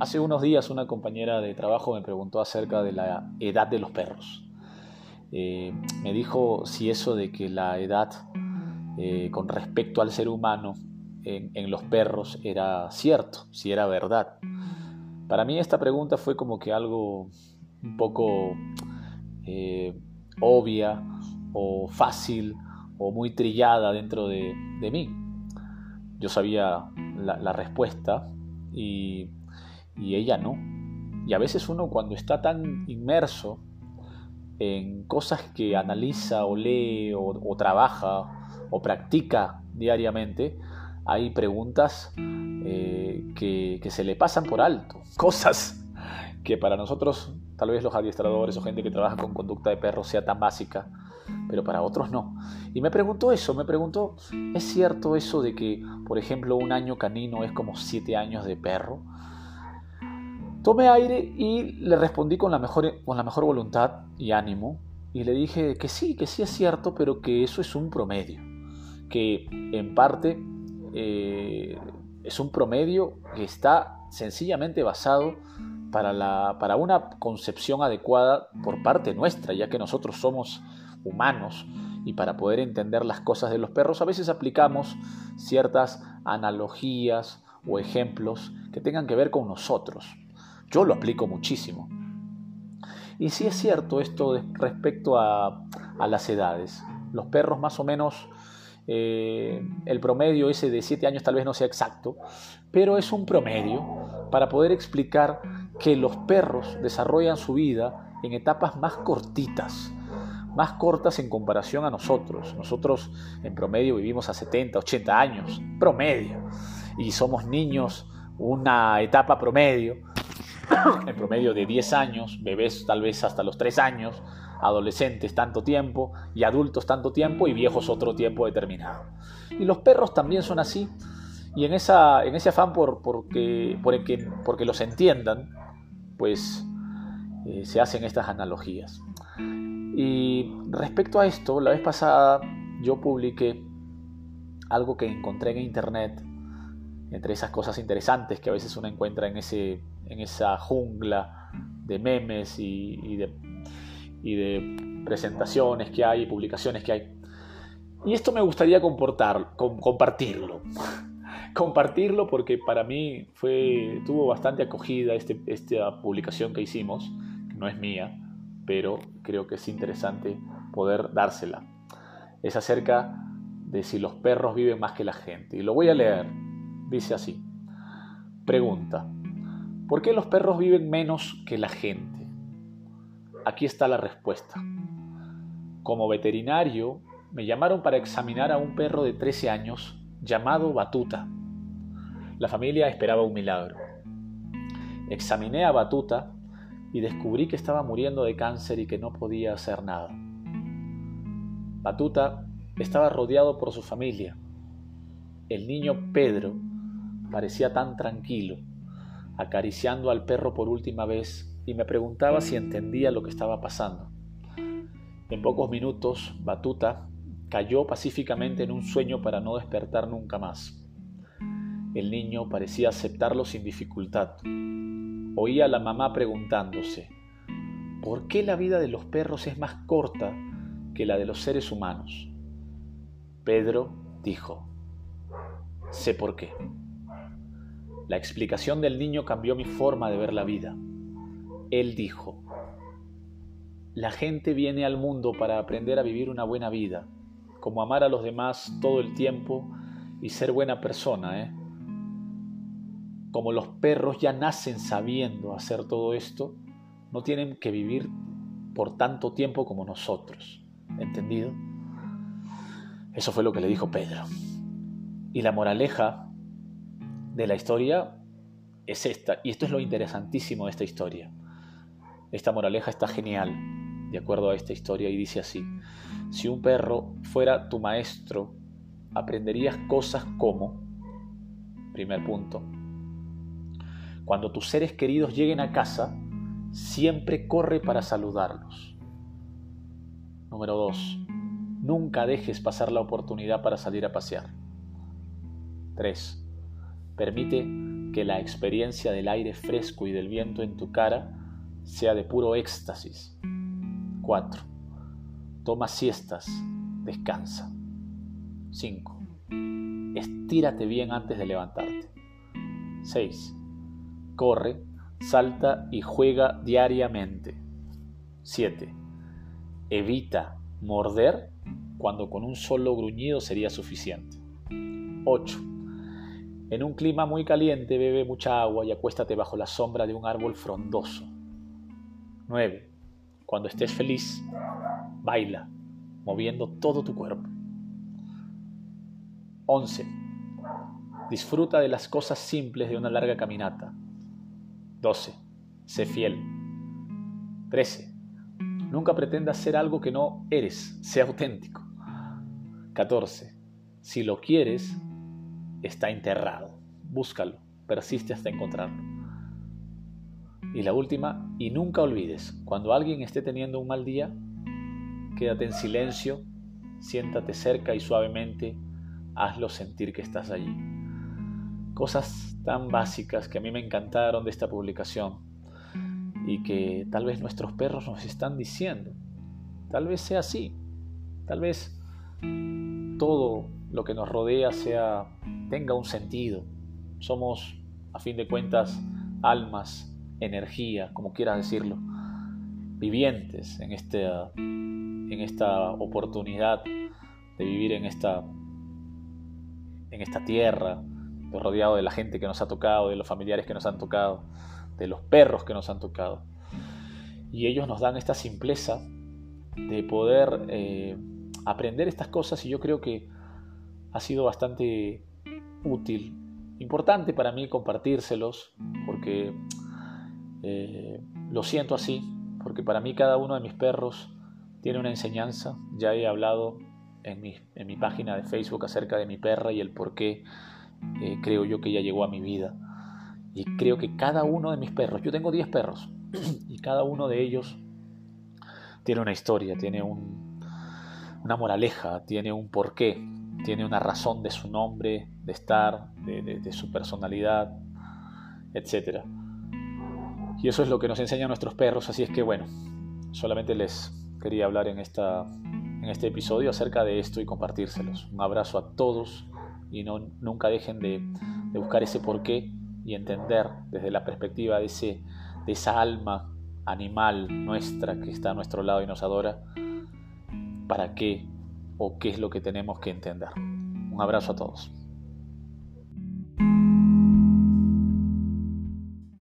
Hace unos días una compañera de trabajo me preguntó acerca de la edad de los perros. Eh, me dijo si eso de que la edad eh, con respecto al ser humano en, los perros era cierto, si era verdad. Para mí esta pregunta fue como que algo un poco eh, obvia o fácil o muy trillada dentro de, mí. Yo sabía la, respuesta y, ella no. Y a veces uno cuando está tan inmerso en cosas que analiza o lee o trabaja o practica diariamente, hay preguntas eh, que, se le pasan por alto, cosas que para nosotros, tal vez los adiestradores o gente que trabaja con conducta de perro sea tan básica, pero para otros no. Y me preguntó eso, me preguntó, ¿es cierto eso de que, por ejemplo, un año canino es como siete años de perro? Tomé aire y le respondí con la mejor, con la mejor voluntad y ánimo y le dije que sí, que sí es cierto, pero que eso es un promedio, que en parte eh, es un promedio que está sencillamente basado para, la, para una concepción adecuada por parte nuestra, ya que nosotros somos humanos y para poder entender las cosas de los perros a veces aplicamos ciertas analogías o ejemplos que tengan que ver con nosotros. Yo lo aplico muchísimo. Y sí es cierto esto respecto a, las edades. Los perros más o menos eh, el promedio ese de 7 años tal vez no sea exacto, pero es un promedio para poder explicar que los perros desarrollan su vida en etapas más cortitas, más cortas en comparación a nosotros. Nosotros en promedio vivimos a 70, 80 años, promedio, y somos niños una etapa promedio, en promedio de 10 años, bebés tal vez hasta los 3 años, adolescentes tanto tiempo y adultos tanto tiempo y viejos otro tiempo determinado. Y los perros también son así y en, esa, en ese afán por, porque, por que, porque los entiendan, pues eh, se hacen estas analogías. Y respecto a esto, la vez pasada yo publiqué algo que encontré en internet, entre esas cosas interesantes que a veces uno encuentra en, ese, en esa jungla de memes y de y presentaciones que hay, publicaciones que hay. Y esto me gustaría compartirlo. compartirlo porque para mí fue, tuvo bastante acogida este, esta publicación que hicimos, que no es mía, pero creo que es interesante poder dársela. Es acerca de si los perros viven más que la gente. Y lo voy a leer. Dice así. Pregunta. ¿Por qué los perros viven menos que la gente? Aquí está la respuesta. Como veterinario, me llamaron para examinar a un perro de 13 años llamado Batuta. La familia esperaba un milagro. Examiné a Batuta y descubrí que estaba muriendo de cáncer y que no podía hacer nada. Batuta estaba rodeado por su familia. El niño Pedro parecía tan tranquilo, acariciando al perro por última vez y me preguntaba si entendía lo que estaba pasando. En pocos minutos, Batuta cayó pacíficamente en un sueño para no despertar nunca más. El niño parecía aceptarlo sin dificultad. Oía a la mamá preguntándose, ¿por qué la vida de los perros es más corta que la de los seres humanos? Pedro dijo, sé por qué. La explicación del niño cambió mi forma de ver la vida. Él dijo, la gente viene al mundo para aprender a vivir una buena vida, como amar a los demás todo el tiempo y ser buena persona, ¿eh? Como los perros ya nacen sabiendo hacer todo esto, no tienen que vivir por tanto tiempo como nosotros. ¿Entendido? Eso fue lo que le dijo Pedro. Y la moraleja de la historia es esta, y esto es lo interesantísimo de esta historia. Esta moraleja está genial, de acuerdo a esta historia, y dice así, si un perro fuera tu maestro, aprenderías cosas como, primer punto, cuando tus seres queridos lleguen a casa, siempre corre para saludarlos. Número dos, nunca dejes pasar la oportunidad para salir a pasear. 3. Permite que la experiencia del aire fresco y del viento en tu cara sea de puro éxtasis. 4. Toma siestas, descansa. 5. Estírate bien antes de levantarte. 6. Corre, salta y juega diariamente. 7. Evita morder cuando con un solo gruñido sería suficiente. 8. En un clima muy caliente bebe mucha agua y acuéstate bajo la sombra de un árbol frondoso. 9. Cuando estés feliz, baila, moviendo todo tu cuerpo. 11. Disfruta de las cosas simples de una larga caminata. 12. Sé fiel. 13. Nunca pretendas ser algo que no eres, sé auténtico. 14. Si lo quieres, está enterrado. Búscalo, persiste hasta encontrarlo. Y la última, y nunca olvides, cuando alguien esté teniendo un mal día, quédate en silencio, siéntate cerca y suavemente hazlo sentir que estás allí. Cosas tan básicas que a mí me encantaron de esta publicación y que tal vez nuestros perros nos están diciendo. Tal vez sea así. Tal vez todo lo que nos rodea sea tenga un sentido. Somos a fin de cuentas almas, energía, como quieras decirlo, vivientes en este en esta oportunidad de vivir en esta en esta tierra, rodeado de la gente que nos ha tocado, de los familiares que nos han tocado, de los perros que nos han tocado. Y ellos nos dan esta simpleza de poder eh, aprender estas cosas y yo creo que ha sido bastante útil, importante para mí compartírselos, porque eh, lo siento así, porque para mí cada uno de mis perros tiene una enseñanza. Ya he hablado en mi, en mi página de Facebook acerca de mi perra y el por qué eh, creo yo que ella llegó a mi vida. Y creo que cada uno de mis perros, yo tengo 10 perros, y cada uno de ellos tiene una historia, tiene un, una moraleja, tiene un porqué, tiene una razón de su nombre, de estar, de, su personalidad, etc. Y eso es lo que nos enseñan nuestros perros, así es que bueno, solamente les quería hablar en esta en este episodio acerca de esto y compartírselos. Un abrazo a todos y no, nunca dejen de, de buscar ese porqué y entender desde la perspectiva de, ese, de esa alma animal nuestra que está a nuestro lado y nos adora, para qué o qué es lo que tenemos que entender. Un abrazo a todos.